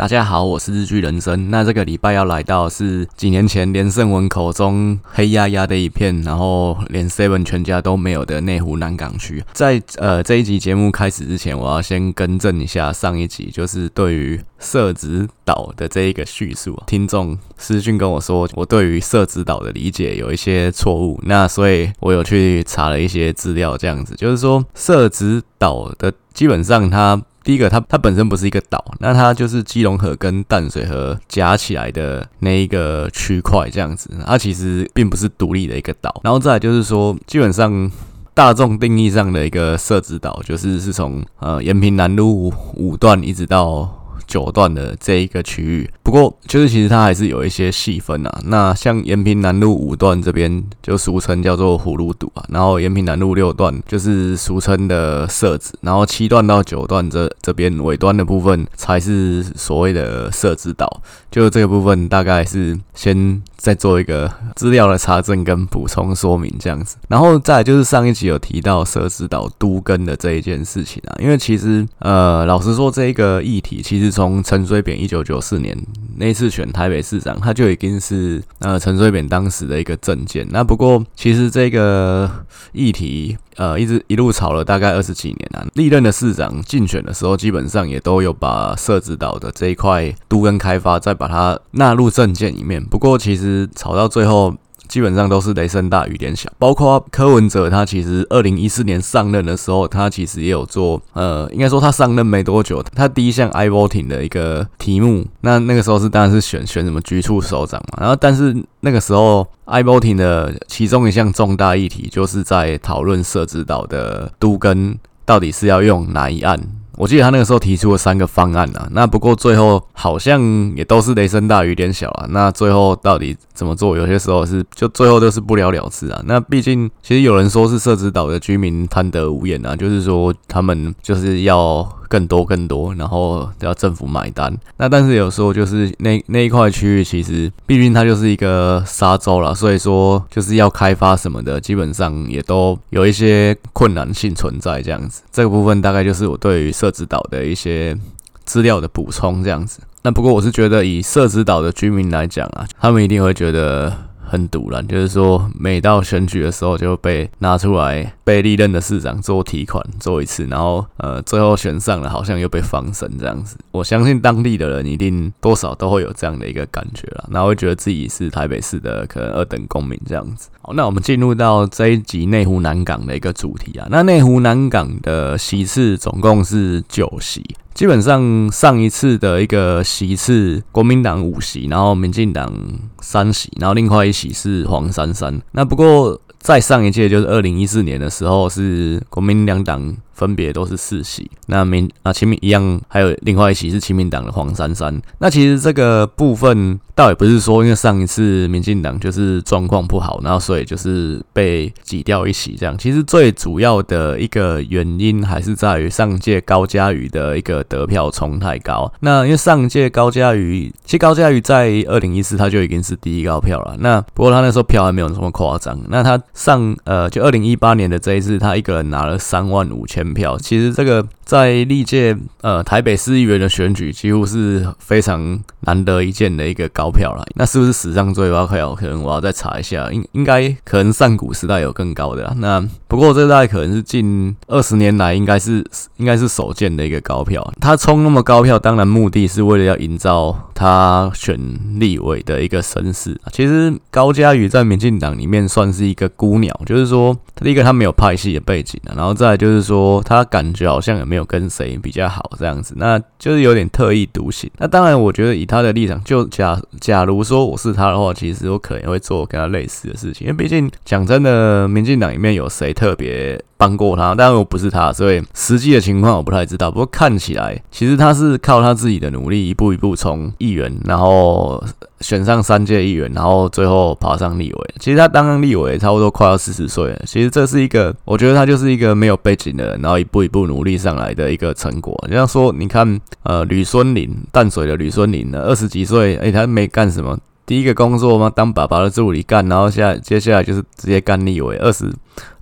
大家好，我是日剧人生。那这个礼拜要来到是几年前连胜文口中黑压压的一片，然后连 Seven 全家都没有的内湖南港区。在呃这一集节目开始之前，我要先更正一下上一集，就是对于社子岛的这一个叙述，听众私讯跟我说，我对于社子岛的理解有一些错误。那所以我有去查了一些资料，这样子就是说社子岛的基本上它。第一个，它它本身不是一个岛，那它就是基隆河跟淡水河夹起来的那一个区块这样子，它其实并不是独立的一个岛。然后再来就是说，基本上大众定义上的一个设置岛，就是是从呃延平南路五段一直到。九段的这一个区域，不过就是其实它还是有一些细分啊。那像延平南路五段这边就俗称叫做葫芦堵啊，然后延平南路六段就是俗称的设置，然后七段到九段这这边尾端的部分才是所谓的设置岛。就这个部分大概是先再做一个资料的查证跟补充说明这样子，然后再就是上一集有提到蛇之岛都根的这一件事情啊，因为其实呃老实说这一个议题其实。从陈水扁一九九四年那次选台北市长，他就已经是呃陈水扁当时的一个政见。那不过其实这个议题呃一直一路吵了大概二十几年啊。历任的市长竞选的时候，基本上也都有把设置岛的这一块都跟开发再把它纳入政见里面。不过其实吵到最后。基本上都是雷声大雨点小，包括柯文哲，他其实二零一四年上任的时候，他其实也有做，呃，应该说他上任没多久，他第一项 i-voting 的一个题目，那那个时候是当然是选选什么局处首长嘛，然后但是那个时候 i-voting 的其中一项重大议题，就是在讨论设置岛的都跟到底是要用哪一案。我记得他那个时候提出了三个方案啊，那不过最后好像也都是雷声大雨点小啊。那最后到底怎么做？有些时候是就最后都是不了了之啊。那毕竟其实有人说是社子岛的居民贪得无厌啊，就是说他们就是要。更多更多，然后要政府买单。那但是有时候就是那那一块区域，其实毕竟它就是一个沙洲啦，所以说就是要开发什么的，基本上也都有一些困难性存在这样子。这个部分大概就是我对于社子岛的一些资料的补充这样子。那不过我是觉得以社子岛的居民来讲啊，他们一定会觉得。很赌烂，就是说每到选举的时候就被拿出来被历任的市长做提款做一次，然后呃最后选上了，好像又被放生这样子。我相信当地的人一定多少都会有这样的一个感觉啦，然后会觉得自己是台北市的可能二等公民这样子。好，那我们进入到这一集内湖南港的一个主题啊，那内湖南港的席次总共是九席。基本上上一次的一个席次，国民党五席，然后民进党三席，然后另外一席是黄珊珊。那不过在上一届就是二零一四年的时候，是国民两党。分别都是四席，那民啊亲民一样，还有另外一席是亲民党的黄珊珊。那其实这个部分倒也不是说，因为上一次民进党就是状况不好，然后所以就是被挤掉一席这样。其实最主要的一个原因还是在于上届高嘉瑜的一个得票冲太高。那因为上届高嘉瑜，其实高嘉瑜在二零一四他就已经是第一高票了。那不过他那时候票还没有那么夸张。那他上呃就二零一八年的这一次，他一个人拿了三万五千票，其实这个在历届呃台北市议员的选举，几乎是非常难得一见的一个高票了。那是不是史上最高票？可能我要再查一下，应应该可能上古时代有更高的。那不过这大概可能是近二十年来应该是应该是首见的一个高票。他冲那么高票，当然目的是为了要营造他选立委的一个声势。其实高嘉瑜在民进党里面算是一个孤鸟，就是说第一个他没有派系的背景，然后再就是说。他感觉好像也没有跟谁比较好这样子，那就是有点特立独行。那当然，我觉得以他的立场，就假假如说我是他的话，其实我可能会做跟他类似的事情，因为毕竟讲真的，民进党里面有谁特别帮过他？当然我不是他，所以实际的情况我不太知道。不过看起来，其实他是靠他自己的努力，一步一步从议员，然后。选上三届议员，然后最后爬上立委。其实他当上立委差不多快要四十岁了。其实这是一个，我觉得他就是一个没有背景的人，然后一步一步努力上来的一个成果。就像说，你看，呃，吕孙林，淡水的吕孙林呢，二十几岁，诶，他没干什么。第一个工作嘛，当爸爸的助理干，然后下接下来就是直接干立委，二十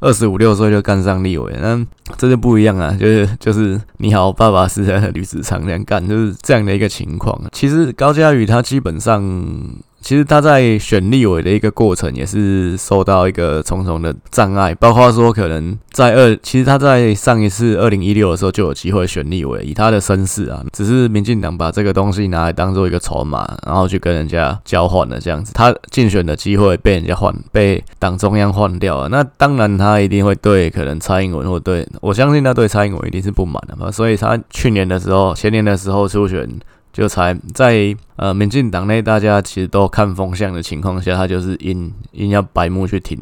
二十五六岁就干上立委，那这就不一样啊，就是就是你好，爸爸是在 吕子厂这样干，就是这样的一个情况。其实高嘉宇他基本上。其实他在选立委的一个过程也是受到一个重重的障碍，包括说可能在二，其实他在上一次二零一六的时候就有机会选立委，以他的身世啊，只是民进党把这个东西拿来当做一个筹码，然后去跟人家交换了这样子，他竞选的机会被人家换，被党中央换掉了，那当然他一定会对可能蔡英文或对，我相信他对蔡英文一定是不满的嘛，所以他去年的时候，前年的时候初选。就才在呃民进党内大家其实都看风向的情况下，他就是硬硬要白目去挺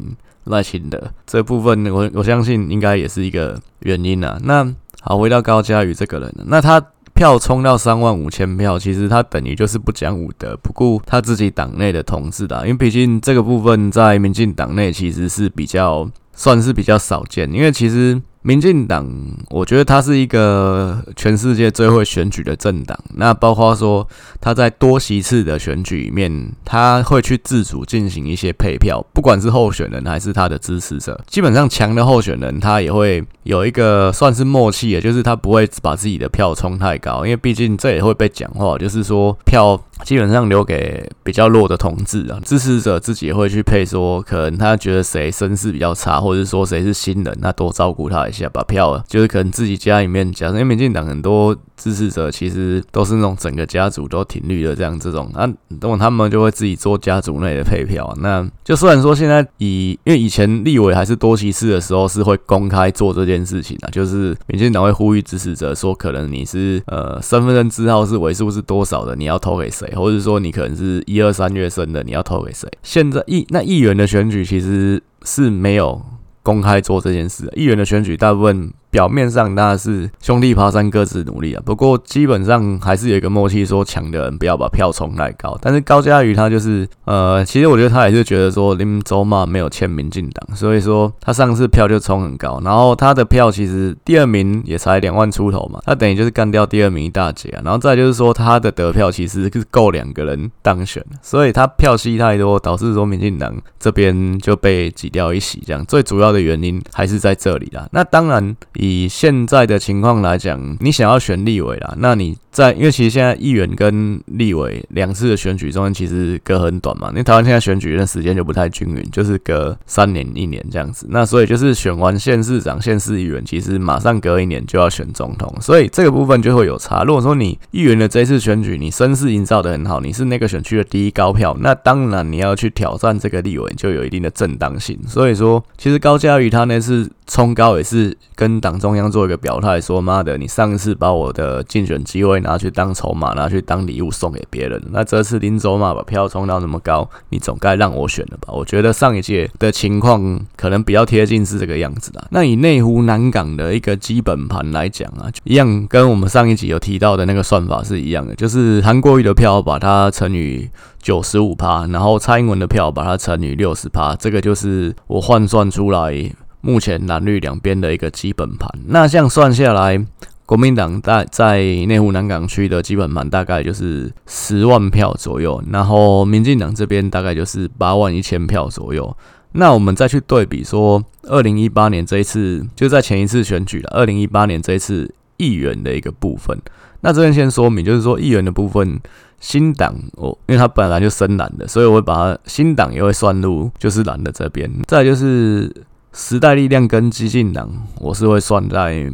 赖清德这部分我，我我相信应该也是一个原因啊。那好，回到高嘉瑜这个人，那他票冲到三万五千票，其实他等于就是不讲武德，不顾他自己党内的同志的，因为毕竟这个部分在民进党内其实是比较算是比较少见，因为其实。民进党，我觉得他是一个全世界最会选举的政党。那包括说他在多席次的选举里面，他会去自主进行一些配票，不管是候选人还是他的支持者。基本上强的候选人，他也会有一个算是默契的，就是他不会把自己的票冲太高，因为毕竟这也会被讲话，就是说票基本上留给比较弱的同志啊，支持者自己也会去配，说可能他觉得谁身世比较差，或者说谁是新人，那多照顾他一下。下把票了就是可能自己家里面，假设民进党很多支持者其实都是那种整个家族都挺绿的这样这种，那等他们就会自己做家族内的配票。那就虽然说现在以因为以前立委还是多席次的时候是会公开做这件事情啊，就是民进党会呼吁支持者说，可能你是呃身份证字号是尾数是多少的，你要投给谁，或者说你可能是一二三月生的，你要投给谁。现在议那议员的选举其实是没有。公开做这件事，议员的选举大部分。表面上当然是兄弟爬山各自努力啊，不过基本上还是有一个默契，说强的人不要把票冲太高。但是高嘉瑜他就是，呃，其实我觉得他也是觉得说林周嘛没有欠民进党，所以说他上次票就冲很高，然后他的票其实第二名也才两万出头嘛，他等于就是干掉第二名一大截啊。然后再就是说他的得票其实是够两个人当选，所以他票吸太多，导致说民进党这边就被挤掉一席，这样最主要的原因还是在这里啦。那当然。以现在的情况来讲，你想要选立委啦，那你在因为其实现在议员跟立委两次的选举中间其实隔很短嘛，因为台湾现在选举的时间就不太均匀，就是隔三年一年这样子，那所以就是选完县市长、县市议员，其实马上隔一年就要选总统，所以这个部分就会有差。如果说你议员的这一次选举，你声势营造的很好，你是那个选区的第一高票，那当然你要去挑战这个立委就有一定的正当性。所以说，其实高嘉瑜他那次冲高也是跟党中央做一个表态，说妈的，你上一次把我的竞选机会拿去当筹码，拿去当礼物送给别人，那这次林走马把票冲到那么高，你总该让我选了吧？我觉得上一届的情况可能比较贴近是这个样子的。那以内湖南港的一个基本盘来讲啊，一样跟我们上一集有提到的那个算法是一样的，就是韩国瑜的票把它乘以九十五趴，然后蔡英文的票把它乘以六十趴，这个就是我换算出来。目前蓝绿两边的一个基本盘，那这样算下来，国民党在在内湖南港区的基本盘大概就是十万票左右，然后民进党这边大概就是八万一千票左右。那我们再去对比说，二零一八年这一次就在前一次选举了，二零一八年这一次议员的一个部分。那这边先说明，就是说议员的部分，新党哦，因为他本来就深蓝的，所以我会把它新党也会算入，就是蓝的这边。再就是。时代力量跟激进党，我是会算在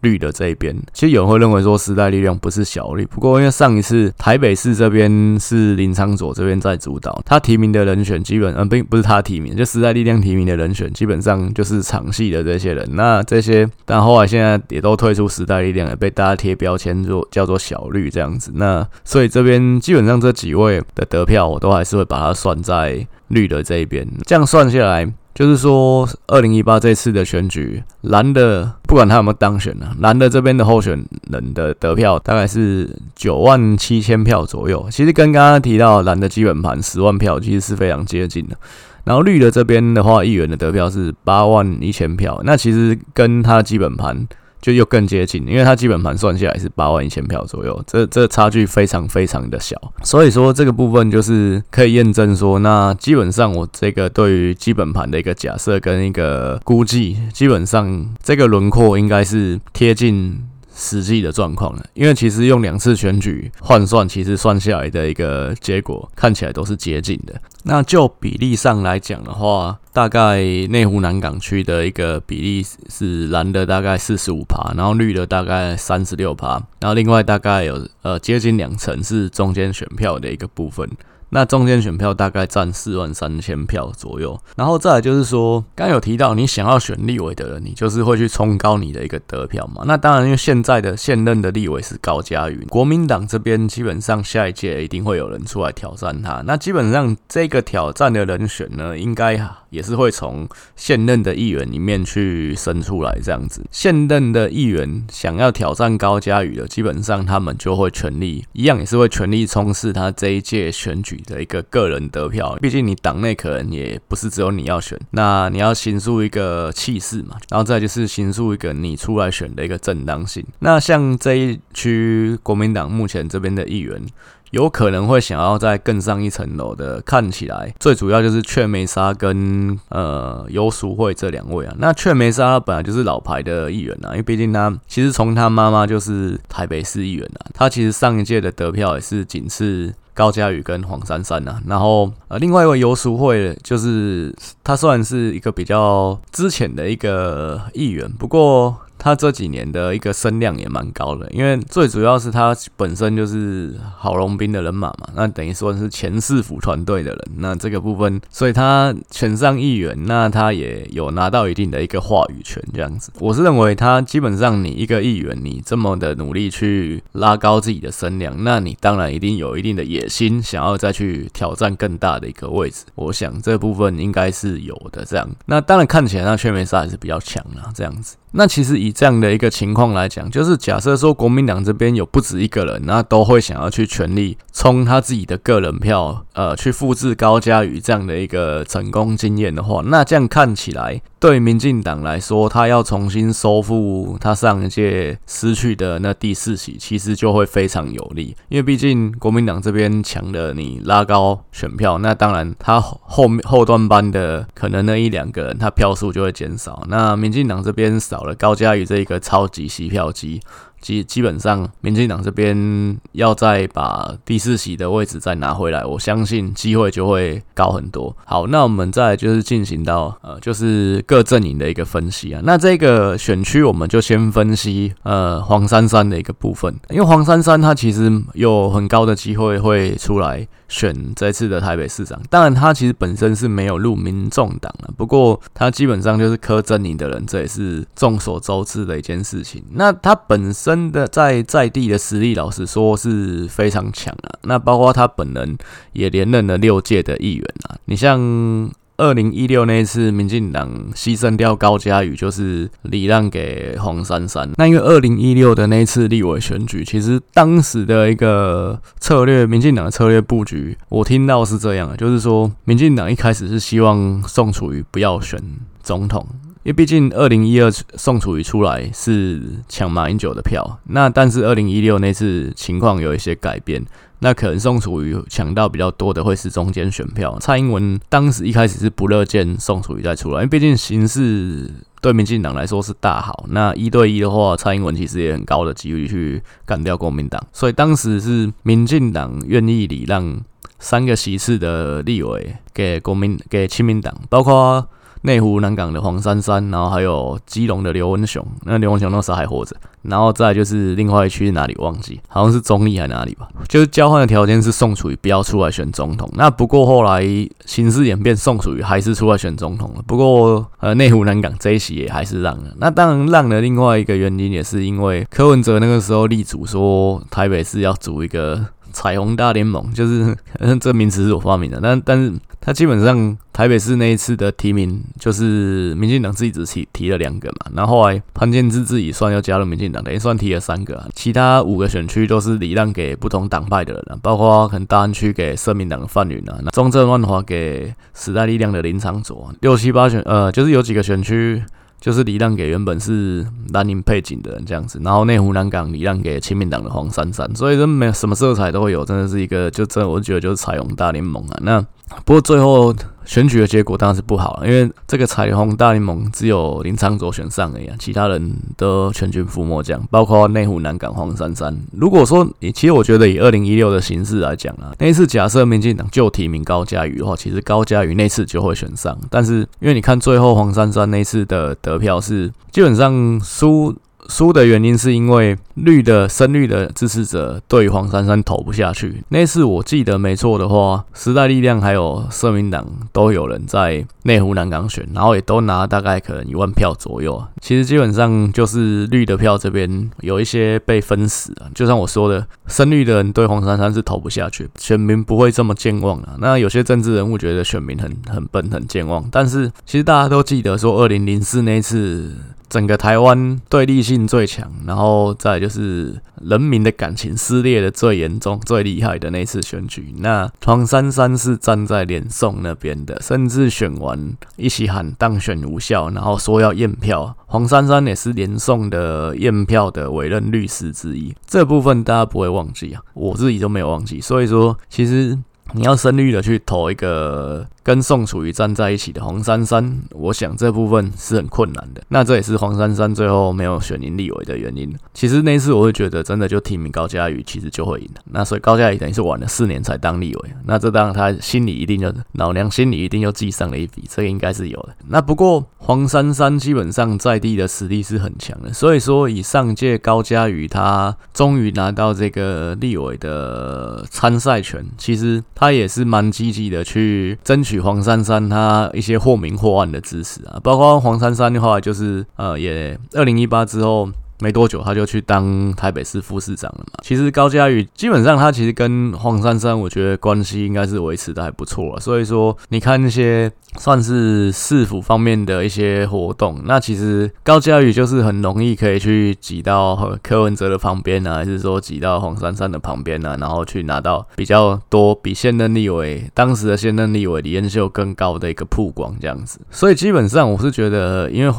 绿的这一边。其实有人会认为说时代力量不是小绿，不过因为上一次台北市这边是林昌佐这边在主导，他提名的人选基本嗯并不是他提名，就时代力量提名的人选基本上就是场系的这些人。那这些但后来现在也都退出时代力量，也被大家贴标签做叫做小绿这样子。那所以这边基本上这几位的得票，我都还是会把它算在绿的这一边。这样算下来。就是说，二零一八这次的选举，蓝的不管他有没有当选呢，蓝的这边的候选人的得票大概是九万七千票左右。其实跟刚刚提到蓝的基本盘十万票，其实是非常接近的。然后绿的这边的话，议员的得票是八万一千票，那其实跟他的基本盘就又更接近，因为它基本盘算下来是八万一千票左右，这这差距非常非常的小，所以说这个部分就是可以验证说，那基本上我这个对于基本盘的一个假设跟一个估计，基本上这个轮廓应该是贴近。实际的状况了，因为其实用两次选举换算，其实算下来的一个结果看起来都是接近的。那就比例上来讲的话，大概内湖南港区的一个比例是蓝的大概四十五趴，然后绿的大概三十六趴，然后另外大概有呃接近两成是中间选票的一个部分。那中间选票大概占四万三千票左右，然后再来就是说，刚有提到你想要选立委的人，你就是会去冲高你的一个得票嘛。那当然，因为现在的现任的立委是高嘉瑜，国民党这边基本上下一届一定会有人出来挑战他。那基本上这个挑战的人选呢，应该也是会从现任的议员里面去生出来这样子。现任的议员想要挑战高嘉瑜的，基本上他们就会全力一样，也是会全力冲刺他这一届选举的一个个人得票，毕竟你党内可能也不是只有你要选，那你要形塑一个气势嘛，然后再就是形塑一个你出来选的一个正当性。那像这一区国民党目前这边的议员，有可能会想要再更上一层楼的，看起来最主要就是阙玫莎跟呃尤淑慧这两位啊。那阙玫莎本来就是老牌的议员啊，因为毕竟他其实从他妈妈就是台北市议员啊，他其实上一届的得票也是仅次。高嘉宇跟黄珊珊呐、啊，然后呃，另外一位游淑慧，就是他算是一个比较之前的一个议员，不过。他这几年的一个声量也蛮高的，因为最主要是他本身就是郝龙斌的人马嘛，那等于说是前市府团队的人，那这个部分，所以他选上议员，那他也有拿到一定的一个话语权，这样子。我是认为他基本上你一个议员，你这么的努力去拉高自己的声量，那你当然一定有一定的野心，想要再去挑战更大的一个位置。我想这部分应该是有的，这样。那当然看起来那阙玫莎还是比较强啦，这样子。那其实以以这样的一个情况来讲，就是假设说国民党这边有不止一个人，那都会想要去全力冲他自己的个人票，呃，去复制高嘉瑜这样的一个成功经验的话，那这样看起来。对民进党来说，他要重新收复他上一届失去的那第四席，其实就会非常有利。因为毕竟国民党这边强的你拉高选票，那当然他后面后段班的可能那一两个人，他票数就会减少。那民进党这边少了高嘉这一个超级吸票机。基基本上，民进党这边要再把第四席的位置再拿回来，我相信机会就会高很多。好，那我们再就是进行到呃，就是各阵营的一个分析啊。那这个选区我们就先分析呃黄珊珊的一个部分，因为黄珊珊她其实有很高的机会会出来。选这次的台北市长，当然他其实本身是没有入民众党的，不过他基本上就是柯阵营的人，这也是众所周知的一件事情。那他本身真的在在地的实力，老实说是非常强啊。那包括他本人也连任了六届的议员啊，你像。二零一六那一次，民进党牺牲掉高嘉瑜，就是礼让给黄珊珊。那因为二零一六的那一次立委选举，其实当时的一个策略，民进党的策略布局，我听到是这样的，就是说，民进党一开始是希望宋楚瑜不要选总统，因为毕竟二零一二宋楚瑜出来是抢马英九的票，那但是二零一六那次情况有一些改变。那可能宋楚瑜抢到比较多的会是中间选票。蔡英文当时一开始是不乐见宋楚瑜再出来，因为毕竟形势对民进党来说是大好。那一对一的话，蔡英文其实也很高的几率去干掉国民党，所以当时是民进党愿意礼让三个席次的立委给国民给亲民党，包括。内湖南港的黄珊珊，然后还有基隆的刘文雄，那刘文雄那时候还活着，然后再就是另外一区是哪里忘记，好像是中立还哪里吧，就是交换的条件是宋楚瑜不要出来选总统，那不过后来形势演变，宋楚瑜还是出来选总统了，不过呃内湖南港这一席也还是让了，那当然让的另外一个原因也是因为柯文哲那个时候力主说台北市要组一个。彩虹大联盟就是这名词是我发明的，但但是他基本上台北市那一次的提名就是民进党自己只提提了两个嘛，然后后来潘建志自己算要加入民进党，等于算提了三个，其他五个选区都是礼让给不同党派的人，包括可能大安区给社民党的范云啊，那中正万华给时代力量的林长佐，六七八选呃就是有几个选区。就是礼让给原本是蓝营配景的人这样子，然后内湖南港礼让给亲民党的黄珊珊，所以这没什么色彩都会有，真的是一个就真我觉得就是彩虹大联盟啊。那不过最后。选举的结果当然是不好了，因为这个彩虹大联盟只有林昌佐选上而已，其他人都全军覆没，这样包括内湖南港黄珊珊。如果说，其实我觉得以二零一六的形式来讲啊，那一次假设民进党就提名高嘉瑜的话，其实高嘉瑜那次就会选上。但是因为你看最后黄珊珊那次的得票是基本上输。输的原因是因为绿的深绿的支持者对黄珊珊投不下去。那次我记得没错的话，时代力量还有社民党都有人在内湖南港选，然后也都拿大概可能一万票左右。其实基本上就是绿的票这边有一些被分死啊。就像我说的，深绿的人对黄珊珊是投不下去，选民不会这么健忘啊。那有些政治人物觉得选民很很笨很健忘，但是其实大家都记得说，二零零四那次。整个台湾对立性最强，然后再就是人民的感情撕裂的最严重、最厉害的那次选举。那黄珊珊是站在连宋那边的，甚至选完一起喊当选无效，然后说要验票。黄珊珊也是连宋的验票的委任律师之一，这部分大家不会忘记啊，我自己都没有忘记。所以说，其实。你要深绿的去投一个跟宋楚瑜站在一起的黄珊珊，我想这部分是很困难的。那这也是黄珊珊最后没有选赢立委的原因。其实那一次我会觉得，真的就提名高嘉瑜，其实就会赢。那所以高嘉瑜等于是晚了四年才当立委，那这当然他心里一定就老娘心里一定又记上了一笔，这个应该是有的。那不过黄珊珊基本上在地的实力是很强的，所以说以上届高嘉瑜他终于拿到这个立委的参赛权，其实。他也是蛮积极的去争取黄珊珊他一些或明或暗的支持啊，包括黄珊珊的话，就是呃，也二零一八之后。没多久，他就去当台北市副市长了嘛。其实高嘉瑜基本上他其实跟黄珊珊，我觉得关系应该是维持的还不错了。所以说，你看那些算是市府方面的一些活动，那其实高嘉瑜就是很容易可以去挤到柯文哲的旁边啊，还是说挤到黄珊珊的旁边啊，然后去拿到比较多比现任立委当时的现任立委李彦秀更高的一个曝光这样子。所以基本上我是觉得，因为。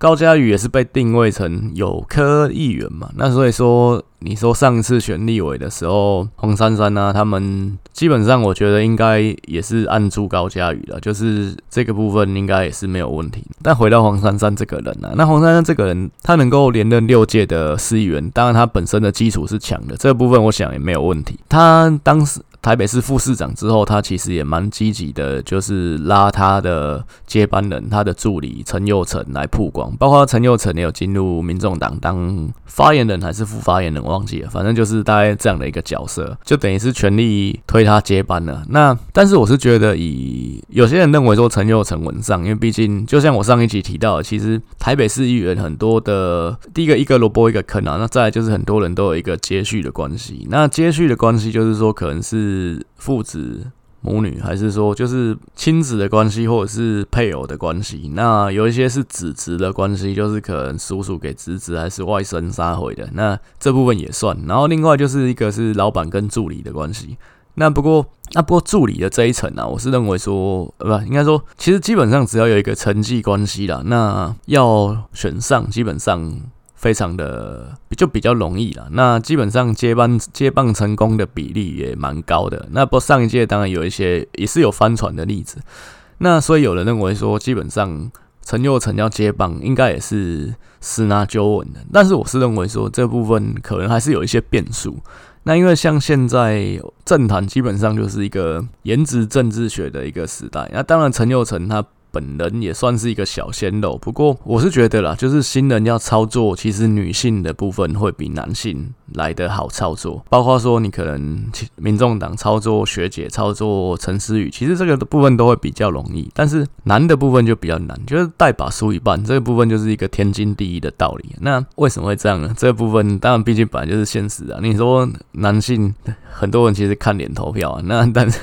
高嘉瑜也是被定位成有科议员嘛，那所以说，你说上次选立委的时候，黄珊珊啊，他们基本上我觉得应该也是按住高嘉瑜了，就是这个部分应该也是没有问题。但回到黄珊珊这个人啊，那黄珊珊这个人，他能够连任六届的市议员，当然他本身的基础是强的，这部分我想也没有问题。他当时。台北市副市长之后，他其实也蛮积极的，就是拉他的接班人，他的助理陈佑成来曝光，包括陈佑成也有进入民众党当发言人还是副发言人，忘记了，反正就是大概这样的一个角色，就等于是全力推他接班了。那但是我是觉得，以有些人认为说陈佑成稳上，因为毕竟就像我上一集提到的，其实台北市议员很多的第一个一个萝卜一个坑啊，那再来就是很多人都有一个接续的关系，那接续的关系就是说可能是。是父子母女，还是说就是亲子的关系，或者是配偶的关系？那有一些是子侄的关系，就是可能叔叔给侄子，还是外甥杀回的，那这部分也算。然后另外就是一个是老板跟助理的关系。那不过那不过助理的这一层呢，我是认为说，呃，不，应该说，其实基本上只要有一个承继关系啦，那要选上，基本上。非常的就比较容易了，那基本上接班接棒成功的比例也蛮高的。那不上一届当然有一些也是有翻船的例子，那所以有人认为说，基本上陈佑成要接棒应该也是十拿九稳的。但是我是认为说，这部分可能还是有一些变数。那因为像现在政坛基本上就是一个颜值政治学的一个时代，那当然陈佑成他。本人也算是一个小鲜肉，不过我是觉得啦，就是新人要操作，其实女性的部分会比男性来得好操作。包括说你可能民众党操作学姐、操作陈思宇，其实这个部分都会比较容易。但是男的部分就比较难，就是带把输一半，这个部分就是一个天经地义的道理。那为什么会这样呢？这部分当然毕竟本来就是现实啊。你说男性很多人其实看脸投票啊，那但是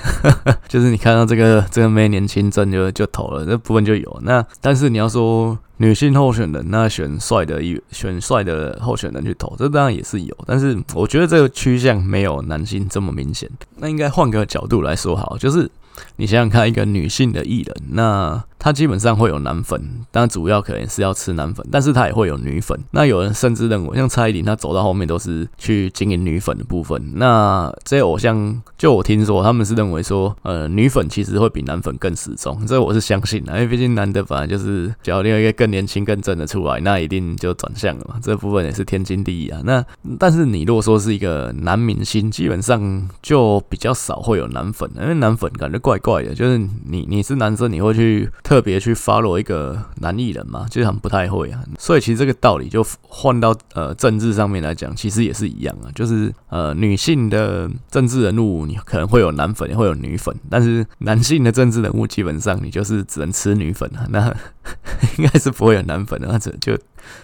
就是你看到这个这个妹年轻真就就投了。部分就有那，但是你要说女性候选人，那选帅的选帅的候选人去投，这当然也是有，但是我觉得这个趋向没有男性这么明显。那应该换个角度来说好，就是你想想看，一个女性的艺人，那他基本上会有男粉，但主要可能是要吃男粉，但是他也会有女粉。那有人甚至认为，像蔡依林，她走到后面都是去经营女粉的部分。那这些偶像，就我听说，他们是认为说，呃，女粉其实会比男粉更死忠，这我是相信的，因为毕竟男的本来就是，只要另外一个更年轻、更正的出来，那一定就转向了嘛。这部分也是天经地义啊。那但是你如果说是一个男明星，基本上就比较少会有男粉，因为男粉感觉怪怪的，就是你你是男生，你会去特特别去 follow 一个男艺人嘛？就很不太会啊。所以其实这个道理就换到呃政治上面来讲，其实也是一样啊。就是呃女性的政治人物，你可能会有男粉，也会有女粉，但是男性的政治人物基本上你就是只能吃女粉啊。那 应该是不会有男粉的，那这就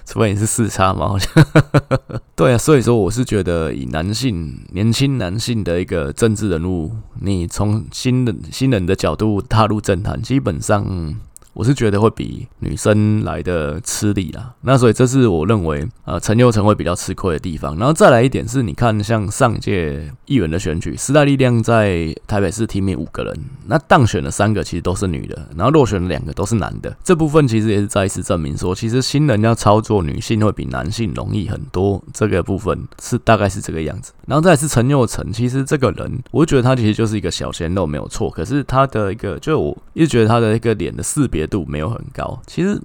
除非你是四叉嘛，好像。对啊，所以说我是觉得以男性年轻男性的一个政治人物，你从新人新人的角度踏入政坛，基本上。我是觉得会比女生来的吃力啦，那所以这是我认为呃陈又成会比较吃亏的地方。然后再来一点是，你看像上届议员的选举，时代力量在台北市提名五个人，那当选了三个其实都是女的，然后落选了两个都是男的。这部分其实也是再一次证明说，其实新人要操作女性会比男性容易很多。这个部分是大概是这个样子。然后再是陈又成，其实这个人，我觉得他其实就是一个小鲜肉没有错，可是他的一个，就我一直觉得他的一个脸的识别度没有很高，其实。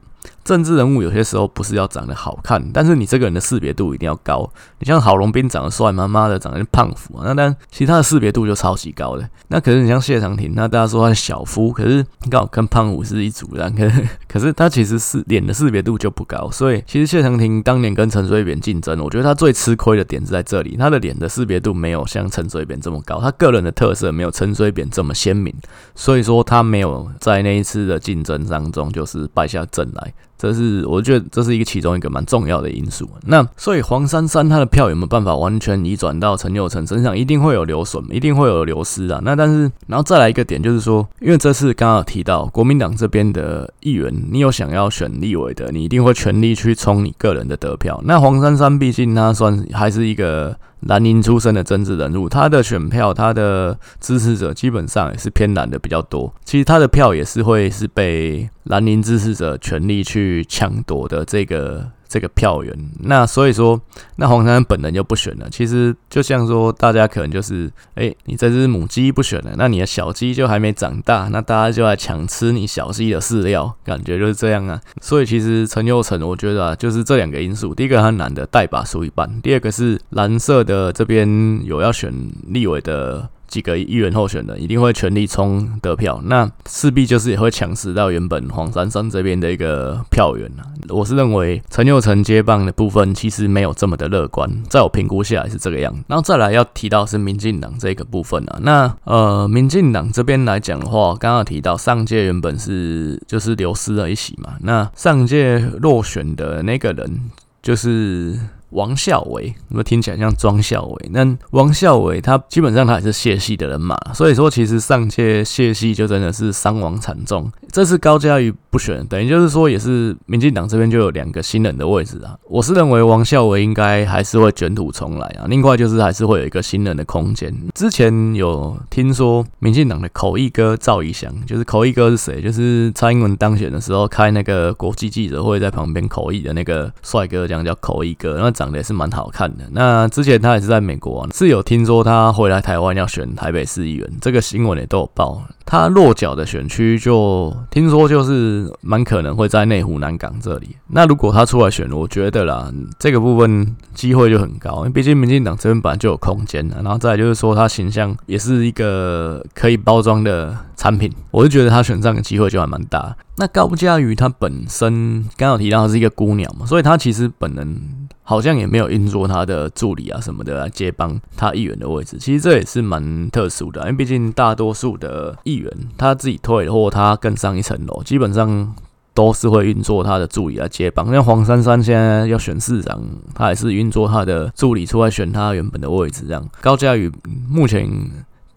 政治人物有些时候不是要长得好看，但是你这个人的识别度一定要高。你像郝龙斌长得帅，妈妈的长得胖虎啊，那但其他的识别度就超级高的。那可是你像谢长廷，那大家说他是小夫，可是刚好跟胖虎是一组的，可是可是他其实是脸的识别度就不高。所以其实谢长廷当年跟陈水扁竞争，我觉得他最吃亏的点是在这里，他的脸的识别度没有像陈水扁这么高，他个人的特色没有陈水扁这么鲜明，所以说他没有在那一次的竞争当中就是败下阵来。这是我觉得这是一个其中一个蛮重要的因素。那所以黄珊珊她的票有没有办法完全移转到陈又成身上？一定会有流损，一定会有流失啊。那但是然后再来一个点就是说，因为这次刚刚有提到国民党这边的议员，你有想要选立委的，你一定会全力去冲你个人的得票。那黄珊珊毕竟她算还是一个。蓝营出身的政治人物，他的选票、他的支持者基本上也是偏蓝的比较多。其实他的票也是会是被蓝营支持者全力去抢夺的这个。这个票源，那所以说，那黄珊珊本人就不选了。其实就像说，大家可能就是，哎，你这只母鸡不选了，那你的小鸡就还没长大，那大家就来抢吃你小鸡的饲料，感觉就是这样啊。所以其实陈又成，我觉得啊，就是这两个因素：第一个他男的带把输一半，第二个是蓝色的这边有要选立委的。几个议员候选人一定会全力冲得票，那势必就是也会抢食到原本黄珊珊这边的一个票源。我是认为陈又成接棒的部分其实没有这么的乐观，在我评估下来是这个样子。然后再来要提到是民进党这个部分啊，那呃，民进党这边来讲的话，刚刚提到上届原本是就是流失了一席嘛，那上届落选的那个人就是。王孝伟，那么听起来像庄孝伟。那王孝伟他基本上他也是谢系的人马，所以说其实上届谢系就真的是伤亡惨重。这次高嘉瑜不选，等于就是说也是民进党这边就有两个新人的位置啊。我是认为王孝伟应该还是会卷土重来啊。另外就是还是会有一个新人的空间。之前有听说民进党的口译哥赵怡翔，就是口译哥是谁？就是蔡英文当选的时候开那个国际记者会在旁边口译的那个帅哥，这样叫口译哥。那长得也是蛮好看的。那之前他也是在美国啊，是有听说他回来台湾要选台北市议员，这个新闻也都有报。他落脚的选区就听说就是蛮可能会在内湖南港这里。那如果他出来选，我觉得啦，这个部分机会就很高，因为毕竟民进党这边本来就有空间。然后再就是说，他形象也是一个可以包装的产品，我就觉得他选上的机会就还蛮大。那高嘉瑜他本身刚好提到他是一个孤鸟嘛，所以他其实本人。好像也没有运作他的助理啊什么的来接帮他议员的位置，其实这也是蛮特殊的，因为毕竟大多数的议员他自己退或他更上一层楼，基本上都是会运作他的助理来接帮。像黄珊珊现在要选市长，他也是运作他的助理出来选他原本的位置。这样高嘉宇目前。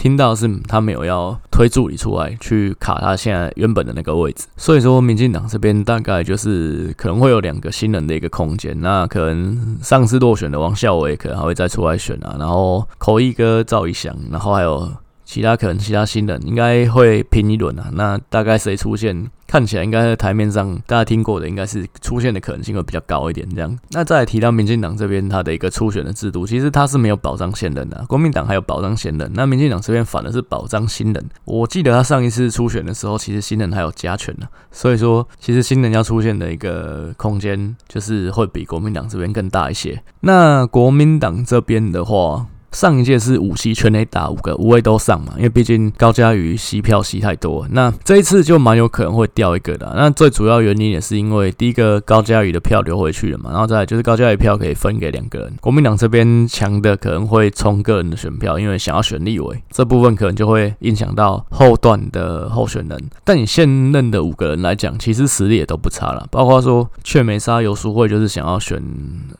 听到是他没有要推助理出来去卡他现在原本的那个位置，所以说民进党这边大概就是可能会有两个新人的一个空间，那可能上次落选的王孝伟可能还会再出来选啊，然后口译哥赵一翔，然后还有其他可能其他新人应该会拼一轮啊，那大概谁出现？看起来应该在台面上大家听过的，应该是出现的可能性会比较高一点。这样，那再提到民进党这边他的一个初选的制度，其实他是没有保障现任的啊，国民党还有保障现任，那民进党这边反而是保障新人。我记得他上一次初选的时候，其实新人还有加权呢，所以说其实新人要出现的一个空间就是会比国民党这边更大一些。那国民党这边的话，上一届是五席全垒打五个，五位都上嘛，因为毕竟高嘉瑜吸票吸太多。那这一次就蛮有可能会掉一个的。那最主要原因也是因为第一个高嘉瑜的票流回去了嘛，然后再来就是高嘉瑜票可以分给两个人。国民党这边强的可能会冲个人的选票，因为想要选立委，这部分可能就会影响到后段的候选人。但你现任的五个人来讲，其实实力也都不差了，包括说雀梅沙、游淑慧就是想要选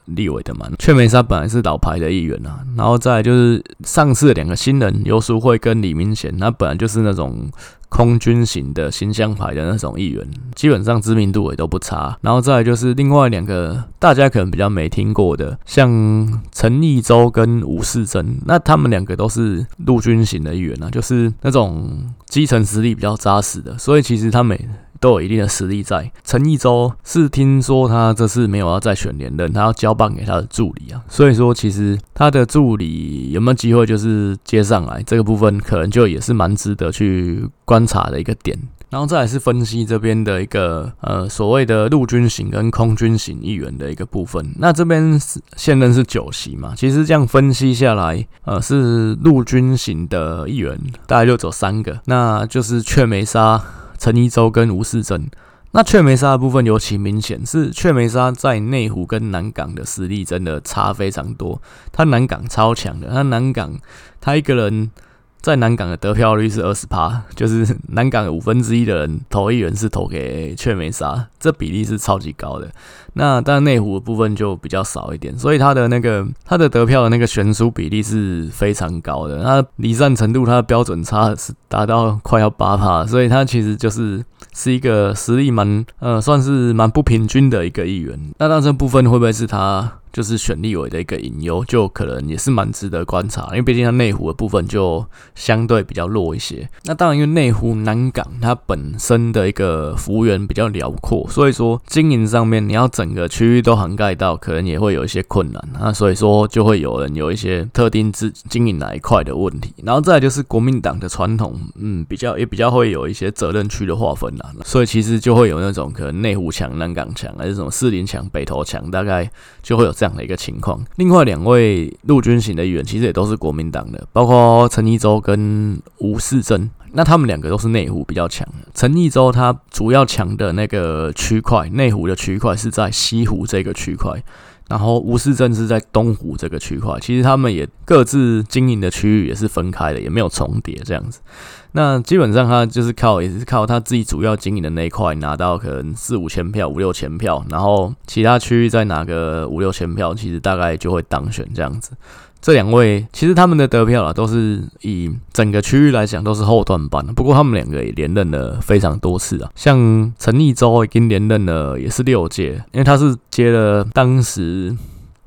立委的嘛。雀梅沙本来是老牌的议员啊，然后再就是上次两个新人游淑慧跟李明贤，他本来就是那种空军型的形象牌的那种议员，基本上知名度也都不差。然后再来就是另外两个大家可能比较没听过的，像陈义洲跟吴世珍，那他们两个都是陆军型的议员啊，就是那种基层实力比较扎实的，所以其实他们。都有一定的实力在。陈义洲是听说他这次没有要再选连任，他要交棒给他的助理啊。所以说，其实他的助理有没有机会就是接上来这个部分，可能就也是蛮值得去观察的一个点。然后再来是分析这边的一个呃所谓的陆军型跟空军型议员的一个部分。那这边现任是九席嘛，其实这样分析下来，呃是陆军型的议员大概就走三个，那就是雀梅沙。陈一舟跟吴世珍，那雀梅沙的部分尤其明显，是雀梅沙在内湖跟南港的实力真的差非常多。他南港超强的，他南港他一个人在南港的得票率是二十趴，就是南港五分之一的人投一人是投给阙梅沙，这比例是超级高的。那但内湖的部分就比较少一点，所以他的那个他的得票的那个悬殊比例是非常高的。他离散程度，他的标准差是达到快要八趴，所以他其实就是是一个实力蛮呃算是蛮不平均的一个议员。那那这部分会不会是他？就是选立委的一个隐忧，就可能也是蛮值得观察，因为毕竟它内湖的部分就相对比较弱一些。那当然，因为内湖南港它本身的一个幅员比较辽阔，所以说经营上面你要整个区域都涵盖到，可能也会有一些困难。那所以说就会有人有一些特定自经营哪一块的问题。然后再就是国民党的传统，嗯，比较也比较会有一些责任区的划分啦。所以其实就会有那种可能内湖强、南港强，还是什么四林强、北投强，大概就会有。这样的一个情况，另外两位陆军型的议员其实也都是国民党的，包括陈义洲跟吴世珍，那他们两个都是内湖比较强。陈义洲他主要强的那个区块，内湖的区块是在西湖这个区块。然后吴世珍是在东湖这个区块，其实他们也各自经营的区域也是分开的，也没有重叠这样子。那基本上他就是靠，也是靠他自己主要经营的那一块拿到可能四五千票、五六千票，然后其他区域再拿个五六千票，其实大概就会当选这样子。这两位其实他们的得票啊，都是以整个区域来讲都是后段班。不过他们两个也连任了非常多次啊，像陈义洲已经连任了也是六届，因为他是接了当时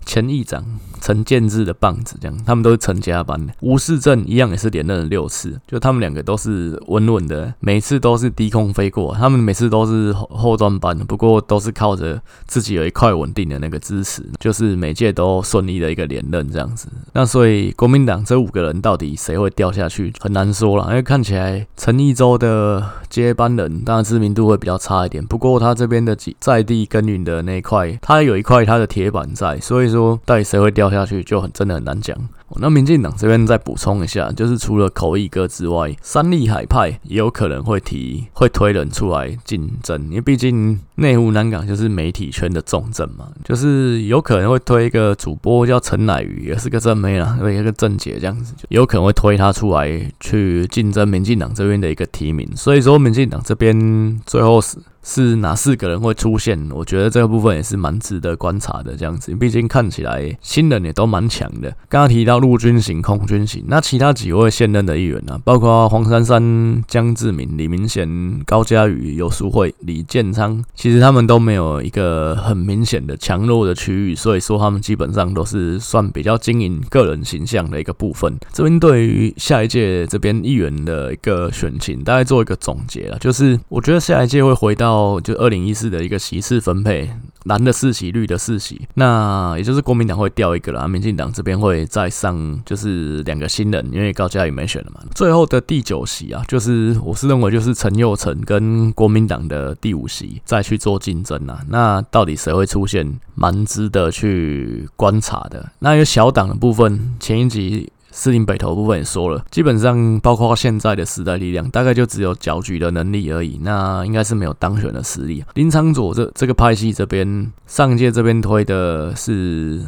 前议长。陈建志的棒子，这样他们都是陈家班的。吴世正一样也是连任了六次，就他们两个都是稳稳的，每次都是低空飞过。他们每次都是后后段班，不过都是靠着自己有一块稳定的那个支持，就是每届都顺利的一个连任这样子。那所以国民党这五个人到底谁会掉下去，很难说了，因为看起来陈义洲的接班人当然知名度会比较差一点，不过他这边的几在地耕耘的那一块，他有一块他的铁板在，所以说到底谁会掉下去？就很真的很难讲。那民进党这边再补充一下，就是除了口译哥之外，三立海派也有可能会提会推人出来竞争，因为毕竟内湖南港就是媒体圈的重镇嘛，就是有可能会推一个主播叫陈乃瑜，也是个正妹啦，一个正姐这样子，有可能会推他出来去竞争民进党这边的一个提名。所以说，民进党这边最后是。是哪四个人会出现？我觉得这个部分也是蛮值得观察的。这样子，毕竟看起来新人也都蛮强的。刚刚提到陆军型、空军型，那其他几位现任的议员呢、啊？包括黄珊珊、江志民、李明贤、高嘉瑜、游淑慧、李建昌，其实他们都没有一个很明显的强弱的区域，所以说他们基本上都是算比较经营个人形象的一个部分。这边对于下一届这边议员的一个选情，大概做一个总结了，就是我觉得下一届会回到。到就二零一四的一个席次分配，蓝的四席，绿的四席，那也就是国民党会掉一个啦，民进党这边会再上就是两个新人，因为高嘉瑜没选了嘛。最后的第九席啊，就是我是认为就是陈佑成跟国民党的第五席再去做竞争啊。那到底谁会出现，蛮值得去观察的。那有小党的部分，前一集。司令北投部分也说了，基本上包括现在的时代力量，大概就只有搅局的能力而已，那应该是没有当选的实力。林昌佐这这个派系这边，上届这边推的是。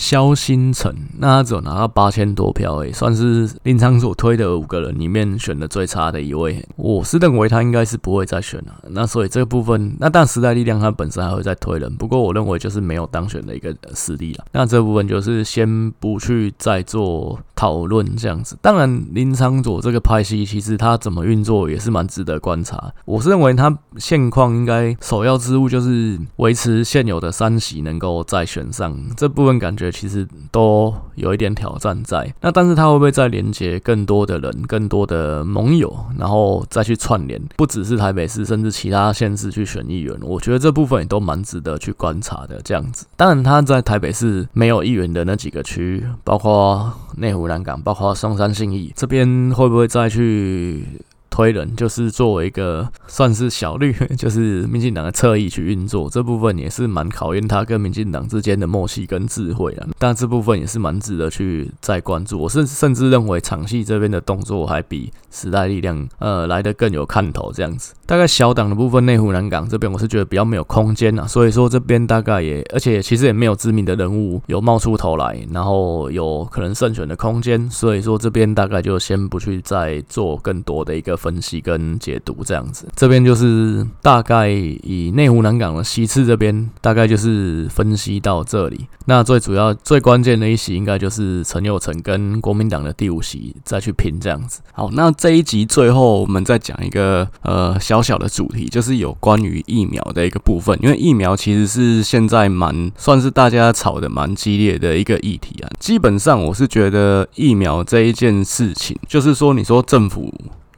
萧新成，那他只有拿到八千多票，诶，算是林昶佐推的五个人里面选的最差的一位。我是认为他应该是不会再选了。那所以这个部分，那但时代力量他本身还会再推人，不过我认为就是没有当选的一个实力了。那这部分就是先不去再做讨论这样子。当然，林昶佐这个派系其实他怎么运作也是蛮值得观察。我是认为他现况应该首要之务就是维持现有的三席能够再选上，这部分感觉。其实都有一点挑战在，那但是他会不会再连接更多的人、更多的盟友，然后再去串联，不只是台北市，甚至其他县市去选议员？我觉得这部分也都蛮值得去观察的。这样子，当然他在台北市没有议员的那几个区，包括内湖、南港，包括松山、信义这边，会不会再去？推人就是作为一个算是小绿，就是民进党的侧翼去运作，这部分也是蛮考验他跟民进党之间的默契跟智慧啊。但这部分也是蛮值得去再关注。我甚甚至认为场戏这边的动作还比时代力量呃来得更有看头。这样子，大概小党的部分，内湖南港这边我是觉得比较没有空间啊。所以说这边大概也，而且其实也没有知名的人物有冒出头来，然后有可能胜选的空间。所以说这边大概就先不去再做更多的一个分析跟解读这样子，这边就是大概以内湖南港的西次这边，大概就是分析到这里。那最主要、最关键的一席，应该就是陈佑成跟国民党的第五席再去拼这样子。好，那这一集最后我们再讲一个呃小小的主题，就是有关于疫苗的一个部分，因为疫苗其实是现在蛮算是大家吵得蛮激烈的一个议题啊。基本上我是觉得疫苗这一件事情，就是说你说政府。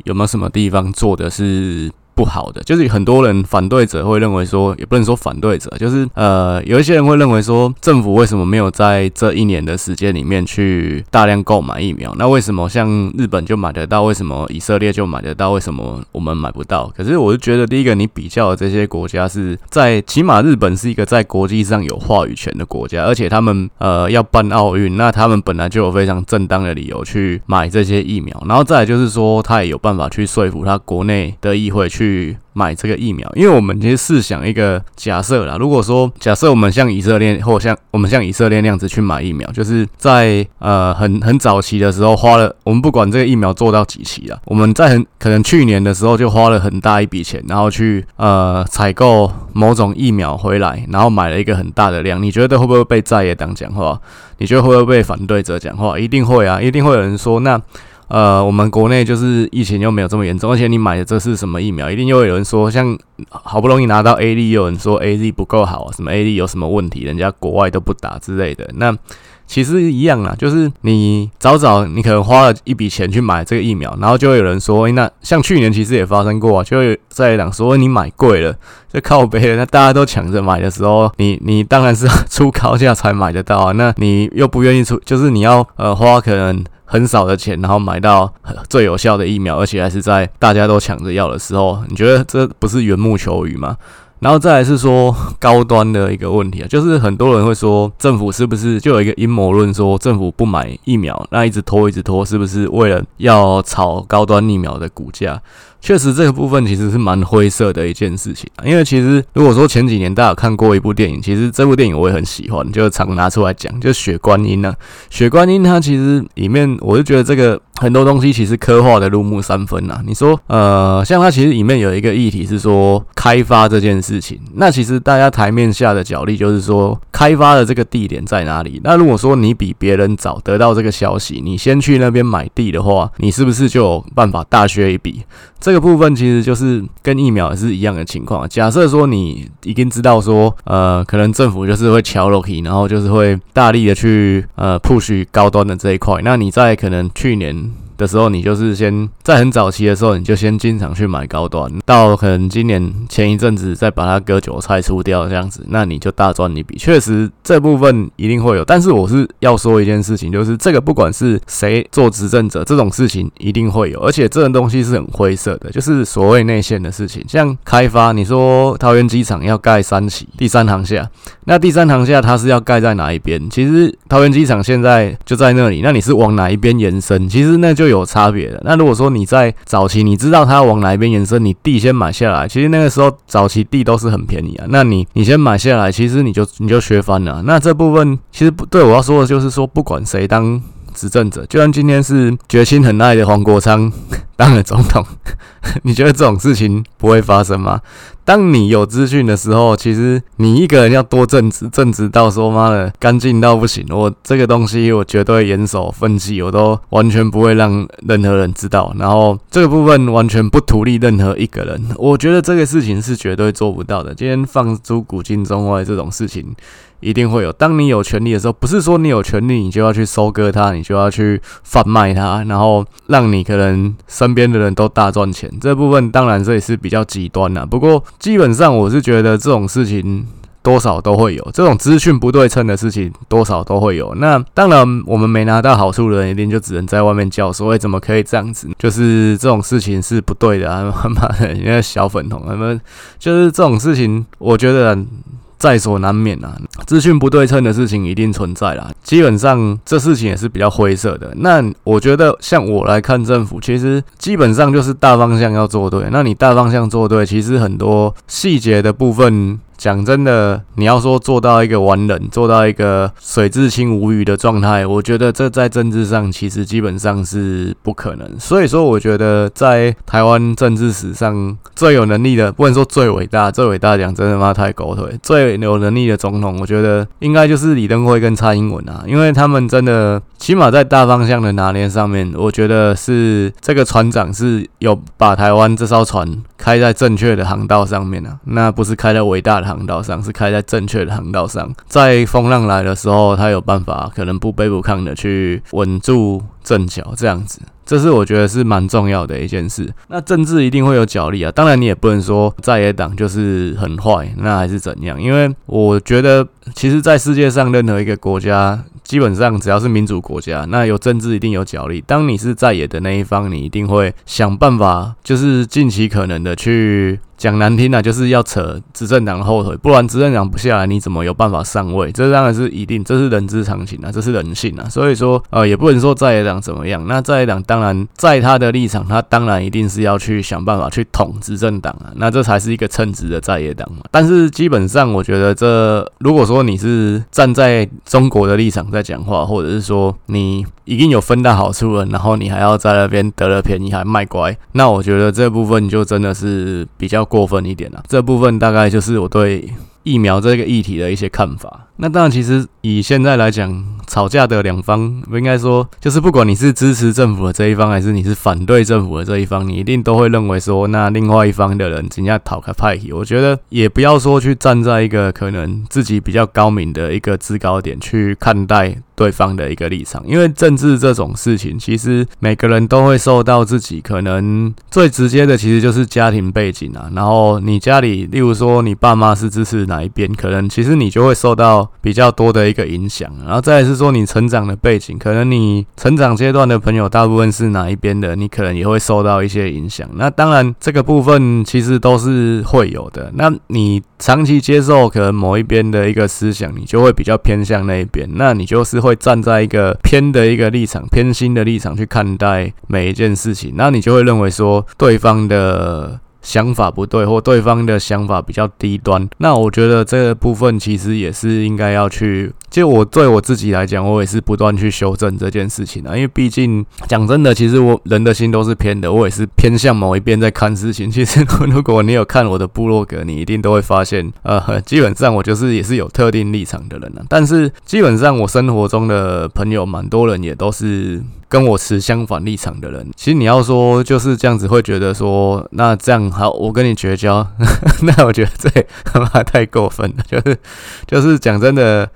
有没有什么地方做的是不好的，就是很多人反对者会认为说，也不能说反对者，就是呃，有一些人会认为说，政府为什么没有在这一年的时间里面去大量购买疫苗？那为什么像日本就买得到，为什么以色列就买得到，为什么我们买不到？可是我就觉得，第一个，你比较的这些国家是在，起码日本是一个在国际上有话语权的国家，而且他们呃要办奥运，那他们本来就有非常正当的理由去买这些疫苗，然后再来就是说，他也有办法去说服他国内的议会去。去买这个疫苗，因为我们其实试想一个假设啦，如果说假设我们像以色列或像我们像以色列那样子去买疫苗，就是在呃很很早期的时候花了，我们不管这个疫苗做到几期了，我们在很可能去年的时候就花了很大一笔钱，然后去呃采购某种疫苗回来，然后买了一个很大的量，你觉得会不会被在野党讲话？你觉得会不会被反对者讲话？一定会啊，一定会有人说那。呃，我们国内就是疫情又没有这么严重，而且你买的这是什么疫苗？一定又有人说，像好不容易拿到 A D，又有人说 AZ 不够好，什么 A D 有什么问题，人家国外都不打之类的。那其实一样啦，就是你早早你可能花了一笔钱去买这个疫苗，然后就会有人说，欸、那像去年其实也发生过啊，就会在讲说你买贵了，就靠北了，那大家都抢着买的时候，你 你当然是出高价才买得到啊，那你又不愿意出，就是你要呃花可能。很少的钱，然后买到最有效的疫苗，而且还是在大家都抢着要的时候，你觉得这不是缘木求鱼吗？然后再来是说高端的一个问题啊，就是很多人会说政府是不是就有一个阴谋论，说政府不买疫苗，那一直拖一直拖，是不是为了要炒高端疫苗的股价？确实这个部分其实是蛮灰色的一件事情。因为其实如果说前几年大家有看过一部电影，其实这部电影我也很喜欢，就常拿出来讲，就是《血观音》呢。《血观音》它其实里面，我就觉得这个很多东西其实刻画的入木三分啊。你说，呃，像它其实里面有一个议题是说开发这件事情，那其实大家台面下的角力就是说开发的这个地点在哪里？那如果说你比别人早得到这个消息，你先去那边买地的话，你是不是就有办法大削一笔？这这个部分其实就是跟疫苗也是一样的情况。假设说你已经知道说，呃，可能政府就是会敲落去，然后就是会大力的去呃 push 高端的这一块，那你在可能去年。的时候，你就是先在很早期的时候，你就先经常去买高端，到可能今年前一阵子再把它割韭菜出掉这样子，那你就大赚一笔。确实这部分一定会有，但是我是要说一件事情，就是这个不管是谁做执政者，这种事情一定会有，而且这种东西是很灰色的，就是所谓内线的事情。像开发，你说桃园机场要盖三期，第三航厦，那第三航厦它是要盖在哪一边？其实桃园机场现在就在那里，那你是往哪一边延伸？其实那就。就有差别的。那如果说你在早期，你知道它要往哪一边延伸，你地先买下来，其实那个时候早期地都是很便宜啊。那你你先买下来，其实你就你就削翻了。那这部分其实不对，我要说的就是说，不管谁当执政者，就算今天是决心很爱的黄国昌当了总统，你觉得这种事情不会发生吗？当你有资讯的时候，其实你一个人要多正直，正直到说妈的干净到不行。我这个东西我绝对严守分际，我都完全不会让任何人知道。然后这个部分完全不图利任何一个人，我觉得这个事情是绝对做不到的。今天放出古今中外这种事情一定会有。当你有权利的时候，不是说你有权利你就要去收割它，你就要去贩卖它，然后让你可能身边的人都大赚钱。这部分当然这也是比较极端啦，不过。基本上我是觉得这种事情多少都会有，这种资讯不对称的事情多少都会有。那当然，我们没拿到好处的人一定就只能在外面叫说：“哎，怎么可以这样子？就是这种事情是不对的啊！”妈的，因为小粉红他们就是这种事情，我觉得。在所难免啊，资讯不对称的事情一定存在啦。基本上这事情也是比较灰色的。那我觉得，像我来看政府，其实基本上就是大方向要做对。那你大方向做对，其实很多细节的部分。讲真的，你要说做到一个完人，做到一个水至清无鱼的状态，我觉得这在政治上其实基本上是不可能。所以说，我觉得在台湾政治史上最有能力的，不能说最伟大，最伟大讲真的妈太狗腿，最有能力的总统，我觉得应该就是李登辉跟蔡英文啊，因为他们真的起码在大方向的拿捏上面，我觉得是这个船长是有把台湾这艘船开在正确的航道上面啊，那不是开在伟大的航道上，是开在正确的航道上，在风浪来的时候，他有办法可能不卑不亢的去稳住阵脚，这样子，这是我觉得是蛮重要的一件事。那政治一定会有角力啊，当然你也不能说在野党就是很坏，那还是怎样？因为我觉得，其实，在世界上任何一个国家。基本上只要是民主国家，那有政治一定有角力。当你是在野的那一方，你一定会想办法，就是尽其可能的去。讲难听的，就是要扯执政党后腿，不然执政党不下来，你怎么有办法上位？这当然是一定，这是人之常情啊，这是人性啊。所以说，呃，也不能说在野党怎么样。那在野党当然在他的立场，他当然一定是要去想办法去捅执政党啊。那这才是一个称职的在野党嘛。但是基本上，我觉得这如果说你是站在中国的立场在讲话，或者是说你。已经有分到好处了，然后你还要在那边得了便宜还卖乖，那我觉得这部分就真的是比较过分一点了。这部分大概就是我对疫苗这个议题的一些看法。那当然，其实以现在来讲，吵架的两方，不应该说就是不管你是支持政府的这一方，还是你是反对政府的这一方，你一定都会认为说，那另外一方的人怎样讨个派系。我觉得也不要说去站在一个可能自己比较高明的一个制高点去看待对方的一个立场，因为政治这种事情，其实每个人都会受到自己可能最直接的，其实就是家庭背景啊。然后你家里，例如说你爸妈是支持哪一边，可能其实你就会受到比较多的一个影响。然后再是。说你成长的背景，可能你成长阶段的朋友大部分是哪一边的，你可能也会受到一些影响。那当然，这个部分其实都是会有的。那你长期接受可能某一边的一个思想，你就会比较偏向那一边，那你就是会站在一个偏的一个立场、偏心的立场去看待每一件事情，那你就会认为说对方的。想法不对，或对方的想法比较低端，那我觉得这个部分其实也是应该要去。就我对我自己来讲，我也是不断去修正这件事情啊。因为毕竟讲真的，其实我人的心都是偏的，我也是偏向某一边在看事情。其实如果你有看我的部落格，你一定都会发现，呃，基本上我就是也是有特定立场的人啊。但是基本上我生活中的朋友，蛮多人也都是跟我持相反立场的人。其实你要说就是这样子，会觉得说，那这样好，我跟你绝交，那我觉得这他妈太过分了。就是就是讲真的。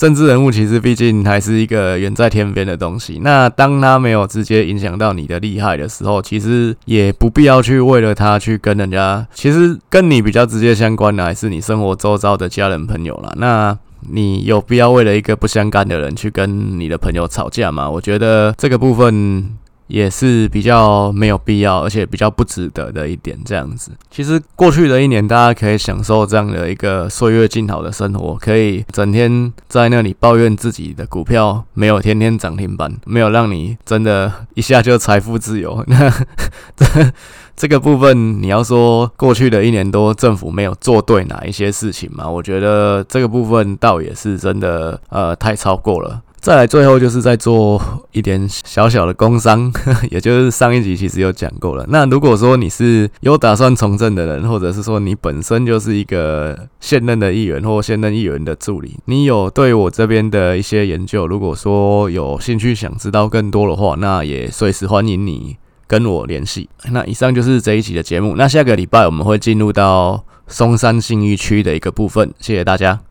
政治人物其实毕竟还是一个远在天边的东西。那当他没有直接影响到你的厉害的时候，其实也不必要去为了他去跟人家。其实跟你比较直接相关的还是你生活周遭的家人朋友啦。那你有必要为了一个不相干的人去跟你的朋友吵架吗？我觉得这个部分。也是比较没有必要，而且比较不值得的一点。这样子，其实过去的一年，大家可以享受这样的一个岁月静好的生活，可以整天在那里抱怨自己的股票没有天天涨停板，没有让你真的一下就财富自由。那 这这个部分，你要说过去的一年多政府没有做对哪一些事情嘛？我觉得这个部分倒也是真的，呃，太超过了。再来，最后就是再做一点小小的工商，也就是上一集其实有讲过了。那如果说你是有打算从政的人，或者是说你本身就是一个现任的议员或现任议员的助理，你有对我这边的一些研究，如果说有兴趣想知道更多的话，那也随时欢迎你跟我联系。那以上就是这一期的节目。那下个礼拜我们会进入到松山信义区的一个部分。谢谢大家。